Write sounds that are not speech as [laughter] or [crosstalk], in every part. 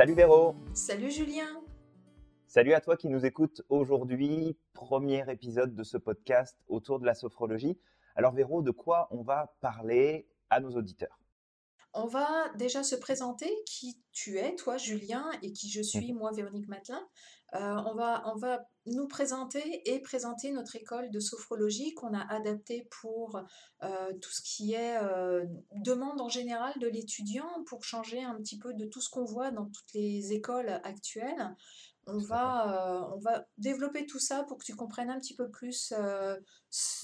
Salut Véro. Salut Julien. Salut à toi qui nous écoutes aujourd'hui, premier épisode de ce podcast autour de la sophrologie. Alors Véro, de quoi on va parler à nos auditeurs? On va déjà se présenter qui tu es, toi Julien, et qui je suis, moi Véronique Matelin. Euh, on, va, on va nous présenter et présenter notre école de sophrologie qu'on a adaptée pour euh, tout ce qui est euh, demande en général de l'étudiant, pour changer un petit peu de tout ce qu'on voit dans toutes les écoles actuelles. On va, on va développer tout ça pour que tu comprennes un petit peu plus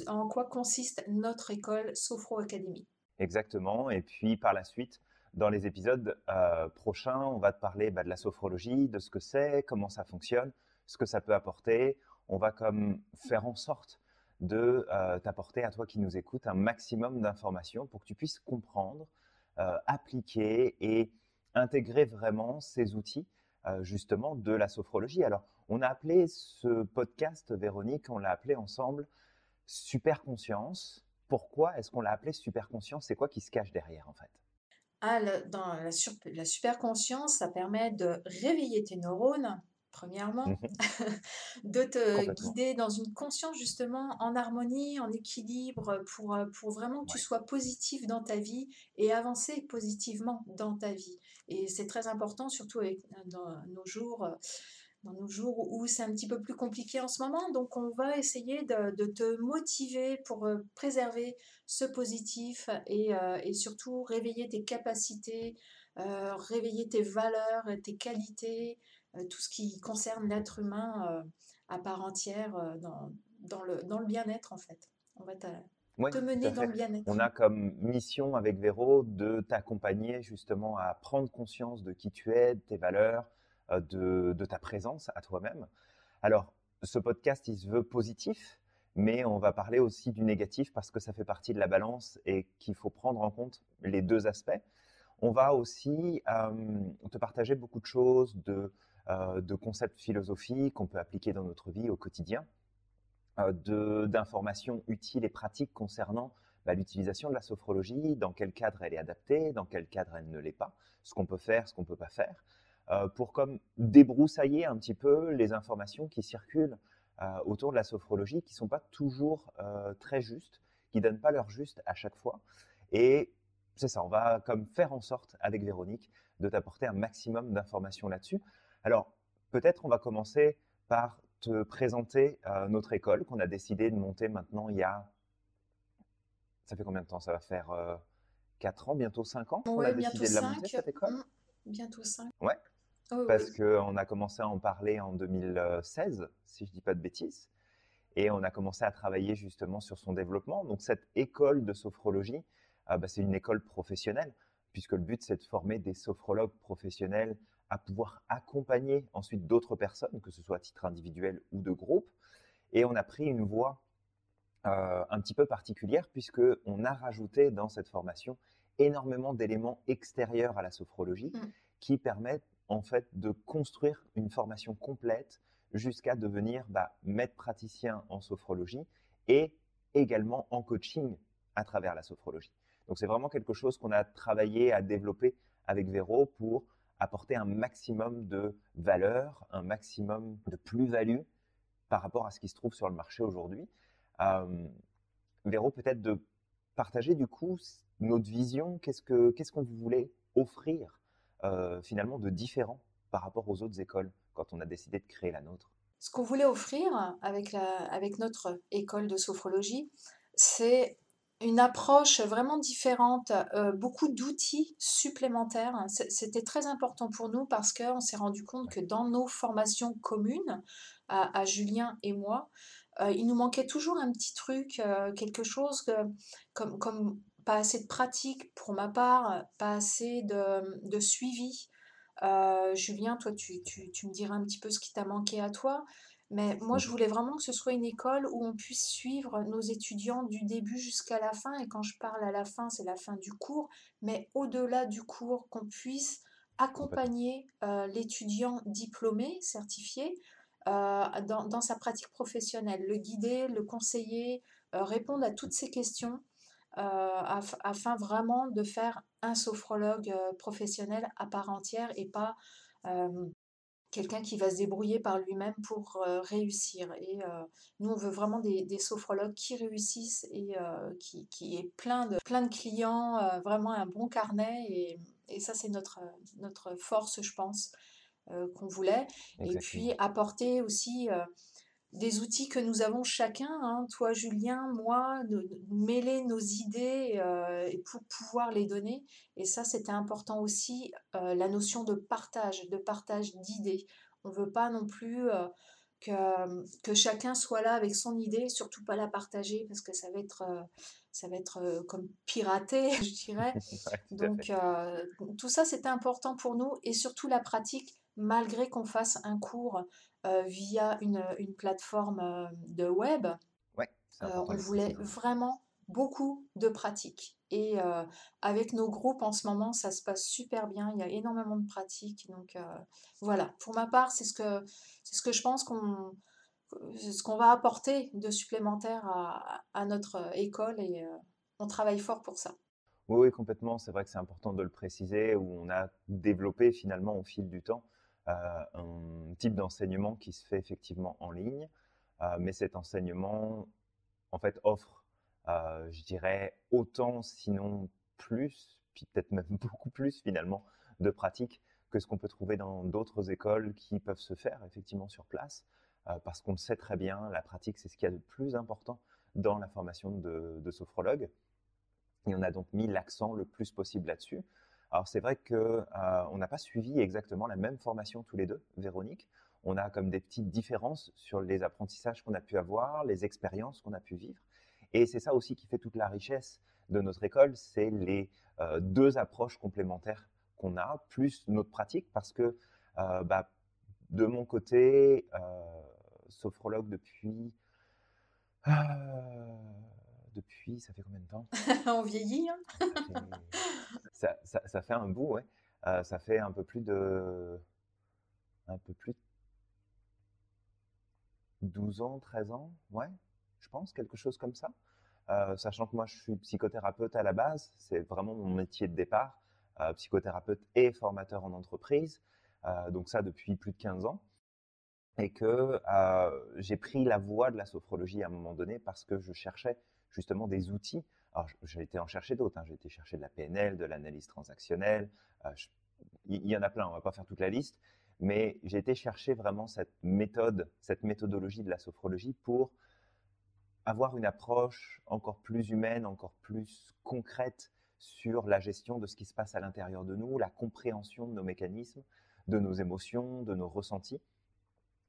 en quoi consiste notre école Sophro Academy. Exactement. Et puis par la suite, dans les épisodes euh, prochains, on va te parler bah, de la sophrologie, de ce que c'est, comment ça fonctionne, ce que ça peut apporter. On va comme faire en sorte de euh, t'apporter à toi qui nous écoutes un maximum d'informations pour que tu puisses comprendre, euh, appliquer et intégrer vraiment ces outils justement de la sophrologie. Alors, on a appelé ce podcast, Véronique, on l'a appelé ensemble Super Conscience pourquoi est-ce qu'on l'a appelé superconscience C'est quoi qui se cache derrière en fait? Ah, Dans la, la superconscience, ça permet de réveiller tes neurones, premièrement, mmh [laughs] de te guider dans une conscience justement en harmonie, en équilibre, pour, euh, pour vraiment que tu sois positif dans ta vie et avancer positivement dans ta vie. Et c'est très important, surtout avec, dans nos jours euh, dans nos jours où c'est un petit peu plus compliqué en ce moment. Donc on va essayer de, te motiver pour euh, préserver ce positif et, euh, et surtout réveiller tes capacités, euh, réveiller tes valeurs, tes qualités, tout ce qui concerne l'être humain à part entière dans, dans, le, dans le bien-être en fait. On va te, te mener dans le bien-être. On a comme mission avec Véro de t'accompagner justement à prendre conscience de qui tu es, de tes valeurs, euh, de, ta présence à toi-même. Alors, ce podcast, il se veut positif, mais on va parler aussi du négatif parce que ça fait partie de la balance et qu'il faut prendre en compte les deux aspects. On va aussi euh, te partager beaucoup de choses, de, euh, de concepts philosophiques qu'on peut appliquer dans notre vie au quotidien, d'informations utiles et pratiques concernant bah, l'utilisation de la sophrologie, dans quel cadre elle est adaptée, dans quel cadre elle ne l'est pas, ce qu'on peut faire, ce qu'on ne peut pas faire. Euh, pour comme débroussailler un petit peu les informations qui circulent euh, autour de la sophrologie, qui sont pas toujours euh, très justes, qui donnent pas leur juste à chaque fois. Et c'est ça, on va comme faire en sorte avec Véronique de t'apporter un maximum d'informations là-dessus. Alors peut-être on va commencer par te présenter notre école qu'on a décidé de monter maintenant il y a ça fait combien de temps? Ça va faire 4 ans, bientôt 5 ans qu'on a décidé de la monter, cette école? Mmh, Bientôt 5. Ouais. Oh, parce qu'on a commencé à en parler en 2016, si je ne dis pas de bêtises, et on a commencé à travailler justement sur son développement. Donc cette école de sophrologie, euh, bah, c'est une école professionnelle, puisque le but c'est de former des sophrologues professionnels à pouvoir accompagner ensuite d'autres personnes, que ce soit à titre individuel ou de groupe. Et on a pris une voie euh, un petit peu particulière, puisqu'on a rajouté dans cette formation énormément d'éléments extérieurs à la sophrologie mmh. qui permettent en fait de construire une formation complète jusqu'à devenir bah, maître praticien en sophrologie et également en coaching à travers la sophrologie. Donc c'est vraiment quelque chose qu'on a travaillé à développer avec Véro pour apporter un maximum de valeur, un maximum de plus-value par rapport à ce qui se trouve sur le marché aujourd'hui. Euh, Véro, peut-être de partager du coup notre vision, qu'est-ce qu'on ce qu'on voulait offrir euh, finalement de différent par rapport aux autres écoles quand on a décidé de créer la nôtre Ce qu'on voulait offrir avec, notre école de sophrologie, c'est une approche vraiment différente, euh, beaucoup d'outils supplémentaires. C'était très important pour nous parce qu'on s'est rendu compte que dans nos formations communes, à, Julien et moi, euh, il nous manquait toujours un petit truc, quelque chose comme, comme pas assez de pratique pour ma part, pas assez de, suivi. Euh, Julien, toi, tu, me diras un petit peu ce qui t'a manqué à toi. Mais moi, je voulais vraiment que ce soit une école où on puisse suivre nos étudiants du début jusqu'à la fin. Et quand je parle à la fin, c'est la fin du cours. Mais au-delà du cours, qu'on puisse accompagner euh, l'étudiant diplômé, certifié, euh, dans, sa pratique professionnelle, le guider, le conseiller, répondre à toutes ces questions euh, afin vraiment de faire un sophrologue euh, professionnel à part entière et pas quelqu'un qui va se débrouiller par lui-même pour réussir. Et nous, on veut vraiment des, sophrologues qui réussissent et qui, qui aient plein de, plein de clients, vraiment un bon carnet. Et, et ça, c'est notre, notre force, je pense, qu'on voulait. Et puis apporter aussi des outils que nous avons chacun, hein, toi Julien, moi, de, mêler nos idées euh, et pour pouvoir les donner. Et ça, c'était important aussi, euh, la notion de partage, de partage d'idées. On ne veut pas non plus euh, que, que, chacun soit là avec son idée, surtout pas la partager parce que ça va être, ça va être comme piraté, [laughs] je dirais. Donc, tout ça, c'était important pour nous et surtout la pratique, malgré qu'on fasse un cours via une, une, plateforme euh, de web. Ouais, euh, on voulait vraiment beaucoup de pratiques. Et avec nos groupes en ce moment, ça se passe super bien. Il y a énormément de pratiques. Donc voilà, pour ma part, c'est ce que, c'est ce que je pense qu'on ce qu'on va apporter de supplémentaire à, à notre école et on travaille fort pour ça. Oui, oui complètement. C'est vrai que c'est important de le préciser, où on a développé finalement au fil du temps euh, un type d'enseignement qui se fait effectivement en ligne, euh, mais cet enseignement, en fait, offre, euh, je dirais, autant, sinon plus, puis peut-être même [laughs] beaucoup plus finalement, de pratiques que ce qu'on peut trouver dans d'autres écoles qui peuvent se faire effectivement sur place, parce qu'on le sait très bien, la pratique, c'est ce qu'il y a de plus important dans la formation de, de sophrologue. Et on a donc mis l'accent le plus possible là-dessus. Alors c'est vrai qu'on euh, n'a pas suivi exactement la même formation tous les deux, Véronique. On a comme des petites différences sur les apprentissages qu'on a pu avoir, les expériences qu'on a pu vivre. Et c'est ça aussi qui fait toute la richesse de notre école, c'est les euh, deux approches complémentaires qu'on a, plus notre pratique, parce que euh, bah, de mon côté, sophrologue depuis depuis, ça fait combien de temps? [laughs] On vieillit, hein ça, ça, fait un bout, ouais. Euh, ça fait un peu plus de. Un peu plus de 12 ans, 13 ans, ouais, je pense, quelque chose comme ça. Euh, sachant que moi, je suis psychothérapeute à la base, c'est vraiment mon métier de départ, euh, psychothérapeute et formateur en entreprise, donc ça depuis plus de 15 ans et que j'ai pris la voie de la sophrologie à un moment donné parce que je cherchais justement des outils. Alors, j'ai été en chercher d'autres. Hein. J'ai été chercher de la PNL, de l'analyse transactionnelle. Euh, il y en a plein, on va pas faire toute la liste. Mais j'ai été chercher vraiment cette méthode, cette méthodologie de la sophrologie pour avoir une approche encore plus humaine, encore plus concrète sur la gestion de ce qui se passe à l'intérieur de nous, la compréhension de nos mécanismes, de nos émotions, de nos ressentis,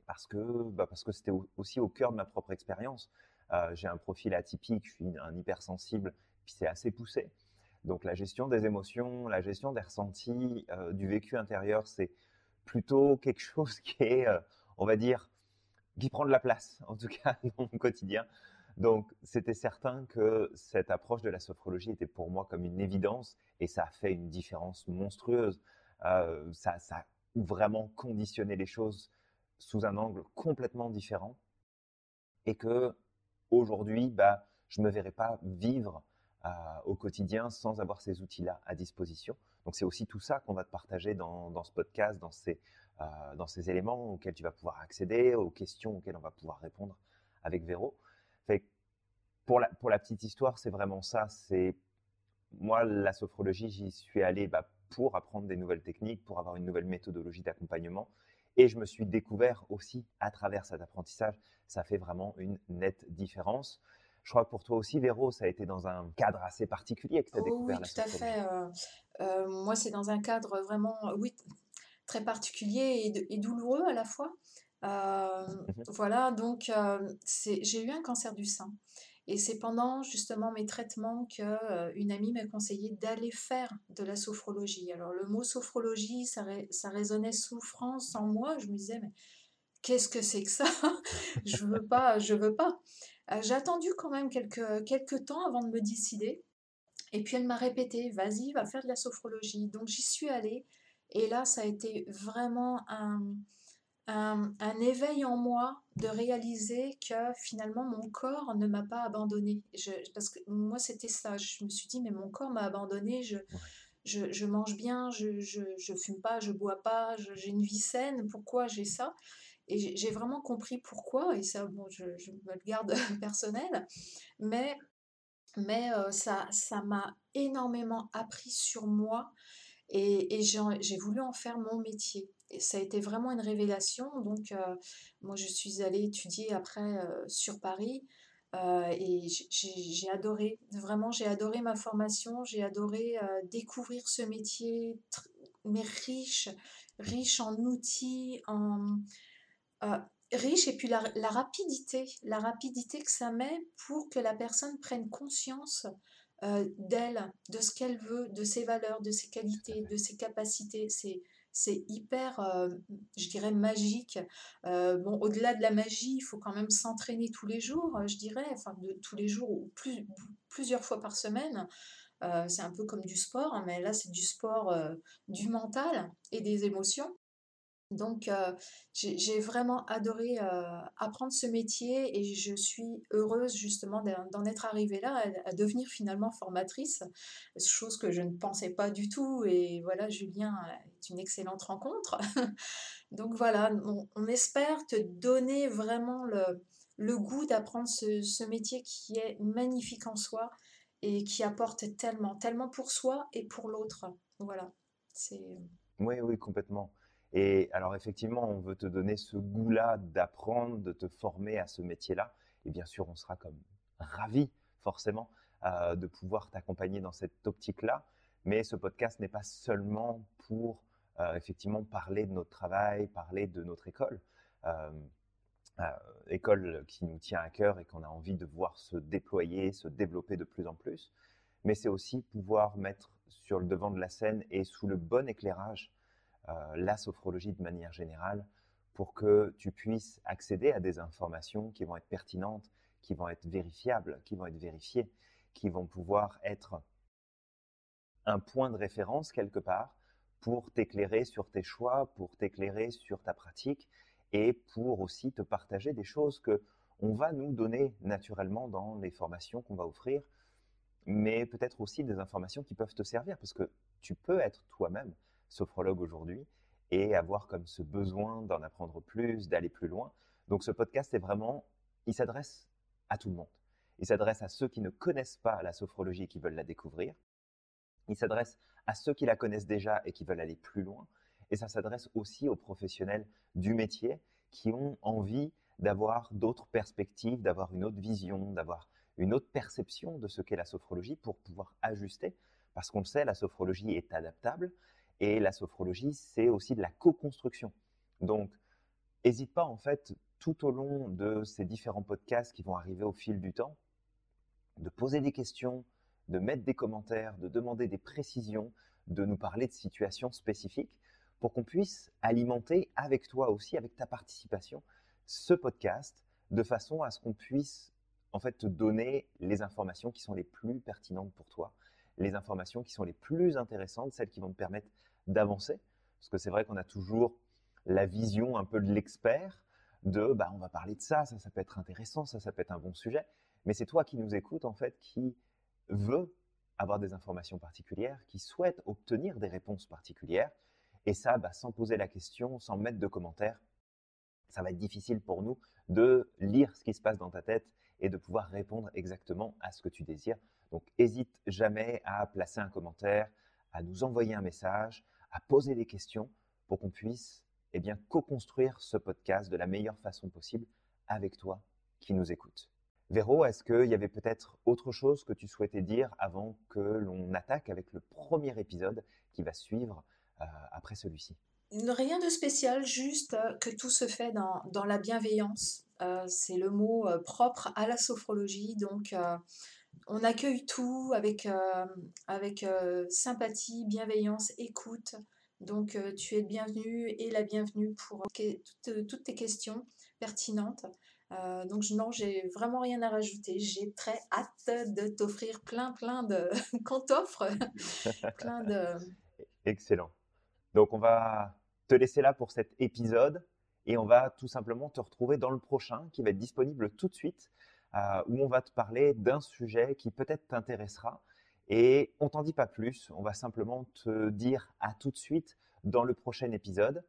parce que bah parce que c'était aussi au cœur de ma propre expérience. Euh, j'ai un profil atypique, je suis un hypersensible, puis c'est assez poussé. Donc la gestion des émotions, la gestion des ressentis, euh, du vécu intérieur, c'est plutôt quelque chose [laughs] qui est, euh, on va dire, qui prend de la place, en tout cas [laughs] dans mon quotidien. Donc c'était certain que cette approche de la sophrologie était pour moi comme une évidence et ça a fait une différence monstrueuse. ça, ça a vraiment conditionné les choses sous un angle complètement différent et que aujourd'hui, bah, je ne me verrais pas vivre euh, au quotidien sans avoir ces outils-là à disposition. Donc c'est aussi tout ça qu'on va te partager dans, dans ce podcast, dans ces, euh, dans ces éléments auxquels tu vas pouvoir accéder, aux questions auxquelles on va pouvoir répondre avec Véro. Pour, la, pour la petite histoire, c'est vraiment ça. C'est moi, la sophrologie, j'y suis allé bah, pour apprendre des nouvelles techniques, pour avoir une nouvelle méthodologie d'accompagnement. Et je me suis découvert aussi à travers cet apprentissage. Ça fait vraiment une nette différence. Je crois que pour toi aussi, Véro, ça a été dans un cadre assez particulier que tu as découvert oui, tout à fait. Euh, euh, moi, c'est dans un cadre vraiment, oui, très particulier et, douloureux à la fois. Euh, mmh voilà, donc j'ai eu un cancer du sein. Et c'est pendant justement mes traitements que euh, une amie m'a conseillé d'aller faire de la sophrologie. Alors le mot sophrologie, ça, résonnait souffrance en moi. Je me disais, mais qu'est-ce que c'est que ça? [laughs] Je veux pas, je veux pas. Euh, j'ai attendu quand même quelques, quelques temps avant de me décider. Et puis elle m'a répété, vas-y, va faire de la sophrologie. Donc j'y suis allée. Et là, ça a été vraiment un, un, éveil en moi de réaliser que finalement mon corps ne m'a pas abandonné. parce que moi, c'était ça. Je me suis dit, mais mon corps m'a abandonné. Je, je, mange bien, je, je, fume pas, je bois pas, j'ai une vie saine, pourquoi j'ai ça? Et j'ai vraiment compris pourquoi, et ça, bon, je, me le garde [laughs] personnel, mais, mais euh, ça ça m'a énormément appris sur moi et, et j'ai voulu en faire mon métier. Et ça a été vraiment une révélation. Donc, euh, moi, je suis allée étudier après euh, sur Paris. Euh, et j'ai adoré, vraiment, j'ai adoré ma formation, j'ai adoré euh, découvrir ce métier, mais riche, riche en outils, en, euh, riche, et puis la, la, rapidité, la rapidité que ça met pour que la personne prenne conscience d'elle, de ce qu'elle veut, de ses valeurs, de ses qualités, de ses capacités. C'est c'est hyper, euh, je dirais, magique. Euh, bon, au-delà de la magie, il faut quand même s'entraîner tous les jours, je dirais, enfin, de, tous les jours ou plus, plusieurs fois par semaine. Euh, c'est un peu comme du sport, hein, mais là, c'est du sport du mental et des émotions. Donc, euh, j'ai vraiment adoré euh, apprendre ce métier et je suis heureuse justement d'en être arrivée là, à, devenir finalement formatrice, chose que je ne pensais pas du tout. Et voilà, Julien est une excellente rencontre. [laughs] Donc voilà, on, espère te donner vraiment le, goût d'apprendre ce, ce, métier qui est magnifique en soi et qui apporte tellement, tellement pour soi et pour l'autre. Voilà, c'est... Oui, oui, complètement. Et alors effectivement, on veut te donner ce goût-là d'apprendre, de te former à ce métier-là. Et bien sûr, on sera comme ravi, forcément, euh, de pouvoir t'accompagner dans cette optique-là. Mais ce podcast n'est pas seulement pour euh, effectivement parler de notre travail, parler de notre école. Euh, école qui nous tient à cœur et qu'on a envie de voir se déployer, se développer de plus en plus. Mais c'est aussi pouvoir mettre sur le devant de la scène et sous le bon éclairage la sophrologie de manière générale pour que tu puisses accéder à des informations qui vont être pertinentes, qui vont être vérifiables, qui vont être vérifiées, qui vont pouvoir être un point de référence quelque part pour t'éclairer sur tes choix, pour t'éclairer sur ta pratique et pour aussi te partager des choses que on va nous donner naturellement dans les formations qu'on va offrir, mais peut-être aussi des informations qui peuvent te servir parce que tu peux être toi-même sophrologue aujourd'hui et avoir comme ce besoin d'en apprendre plus, d'aller plus loin. Donc ce podcast est vraiment, il s'adresse à tout le monde. Il s'adresse à ceux qui ne connaissent pas la sophrologie et qui veulent la découvrir. Il s'adresse à ceux qui la connaissent déjà et qui veulent aller plus loin. Et ça s'adresse aussi aux professionnels du métier qui ont envie d'avoir d'autres perspectives, d'avoir une autre vision, d'avoir une autre perception de ce qu'est la sophrologie pour pouvoir ajuster. Parce qu'on le sait, la sophrologie est adaptable, et la sophrologie, c'est aussi de la co-construction. Donc, n'hésite pas, en fait, tout au long de ces différents podcasts qui vont arriver au fil du temps, de poser des questions, de mettre des commentaires, de demander des précisions, de nous parler de situations spécifiques pour qu'on puisse alimenter avec toi aussi, avec ta participation, ce podcast de façon à ce qu'on puisse en fait te donner les informations qui sont les plus pertinentes pour toi, les informations qui sont les plus intéressantes, celles qui vont te permettre d'avancer. Parce que c'est vrai qu'on a toujours la vision un peu de l'expert de bah, on va parler de ça, ça, ça peut être intéressant, ça, ça peut être un bon sujet. Mais c'est toi qui nous écoutes, en fait, qui veut avoir des informations particulières, qui souhaite obtenir des réponses particulières. Et ça, bah, sans poser la question, sans mettre de commentaires, ça va être difficile pour nous de lire ce qui se passe dans ta tête et de pouvoir répondre exactement à ce que tu désires. Donc, hésite jamais à placer un commentaire, à nous envoyer un message, à poser des questions pour qu'on puisse eh bien, co-construire ce podcast de la meilleure façon possible avec toi qui nous écoute. Véro, est-ce qu'il y avait peut-être autre chose que tu souhaitais dire avant que l'on attaque avec le premier épisode qui va suivre euh, après celui-ci? Rien de spécial, juste euh, que tout se fait dans, dans la bienveillance. Euh, c'est le mot propre à la sophrologie. Donc, on accueille tout avec, euh, avec euh, sympathie, bienveillance, écoute. Donc euh, tu es le bienvenu et la bienvenue pour toutes, tes questions pertinentes. donc non, j'ai vraiment rien à rajouter. J'ai très hâte de t'offrir plein plein de [laughs] qu'on t'offre [laughs] plein de. Excellent. Donc on va te laisser là pour cet épisode et on va tout simplement te retrouver dans le prochain qui va être disponible tout de suite. Euh, où on va te parler d'un sujet qui peut-être t'intéressera Et on t'en dit pas plus, on va simplement te dire à tout de suite dans le prochain épisode.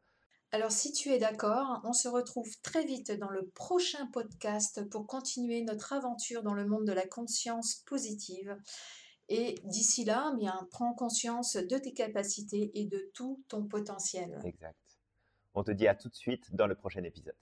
Alors si tu es d'accord, on se retrouve très vite dans le prochain podcast pour continuer notre aventure dans le monde de la conscience positive. Et d'ici là, eh bien, prends conscience de tes capacités et de tout ton potentiel. Exact. On te dit à tout de suite dans le prochain épisode.